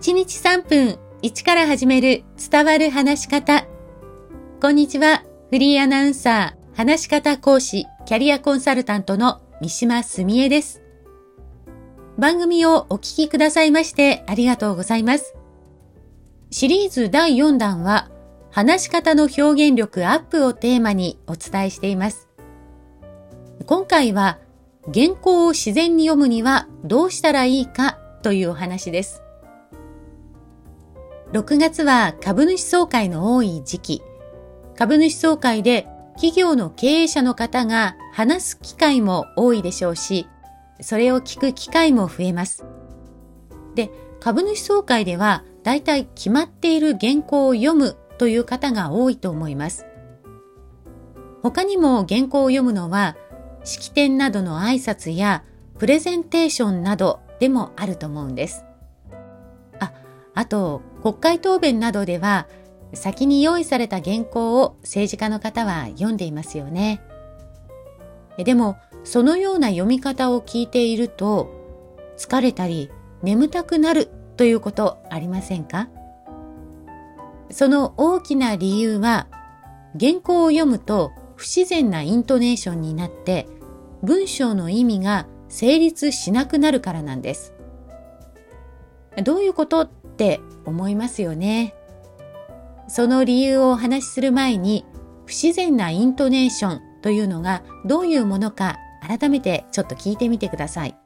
1日3分1から始める伝わる話し方。こんにちは。フリーアナウンサー、話し方講師、キャリアコンサルタントの三島澄江です。番組をお聞きくださいましてありがとうございます。シリーズ第4弾は、話し方の表現力アップをテーマにお伝えしています。今回は、原稿を自然に読むにはどうしたらいいかというお話です。6月は株主総会の多い時期。株主総会で企業の経営者の方が話す機会も多いでしょうし、それを聞く機会も増えます。で、株主総会では大体決まっている原稿を読むという方が多いと思います。他にも原稿を読むのは式典などの挨拶やプレゼンテーションなどでもあると思うんです。あ、と国会答弁などでは先に用意された原稿を政治家の方は読んでいますよね。でもそのような読み方を聞いていると疲れたり眠たくなるということありませんか？その大きな理由は原稿を読むと不自然なイントネーションになって文章の意味が成立しなくなるからなんです。どういうことって思いますよね。その理由をお話しする前に不自然なイントネーションというのがどういうものか改めてちょっと聞いてみてください。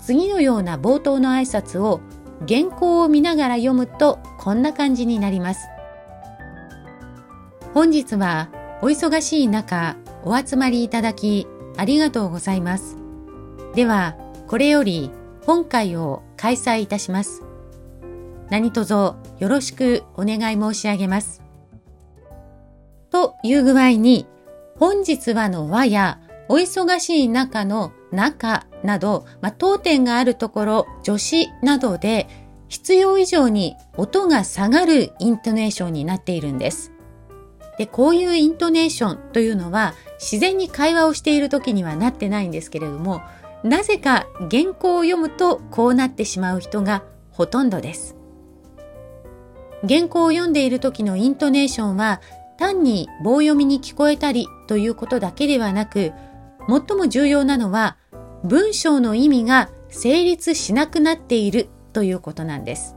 次のような冒頭の挨拶を原稿を見ながら読むとこんな感じになります。本日はお忙しい中お集まりいただきありがとうございます。では、これより本会を開催いたします。何卒よろしくお願い申し上げます。という具合に、本日はの和やお忙しい中の中など、まあ、当店があるところ、助詞などで必要以上に音が下がるイントネーションになっているんです。で、こういうイントネーションというのは自然に会話をしている時にはなってないんですけれども、なぜか原稿を読むとこうなってしまう人がほとんどです。原稿を読んでいる時のイントネーションは単に棒読みに聞こえたりということだけではなく、最も重要なのは文章の意味が成立しなくなっているということなんです。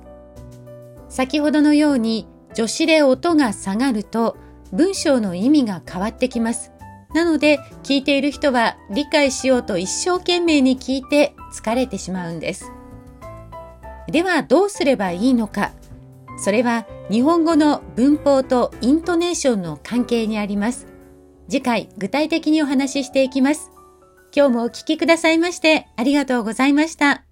先ほどのように助詞で音が下がると文章の意味が変わってきます。なので聞いている人は理解しようと一生懸命に聞いて疲れてしまうんです。ではどうすればいいのか。それは日本語の文法とイントネーションの関係にあります。次回具体的にお話ししていきます。今日もお聴きくださいましてありがとうございました。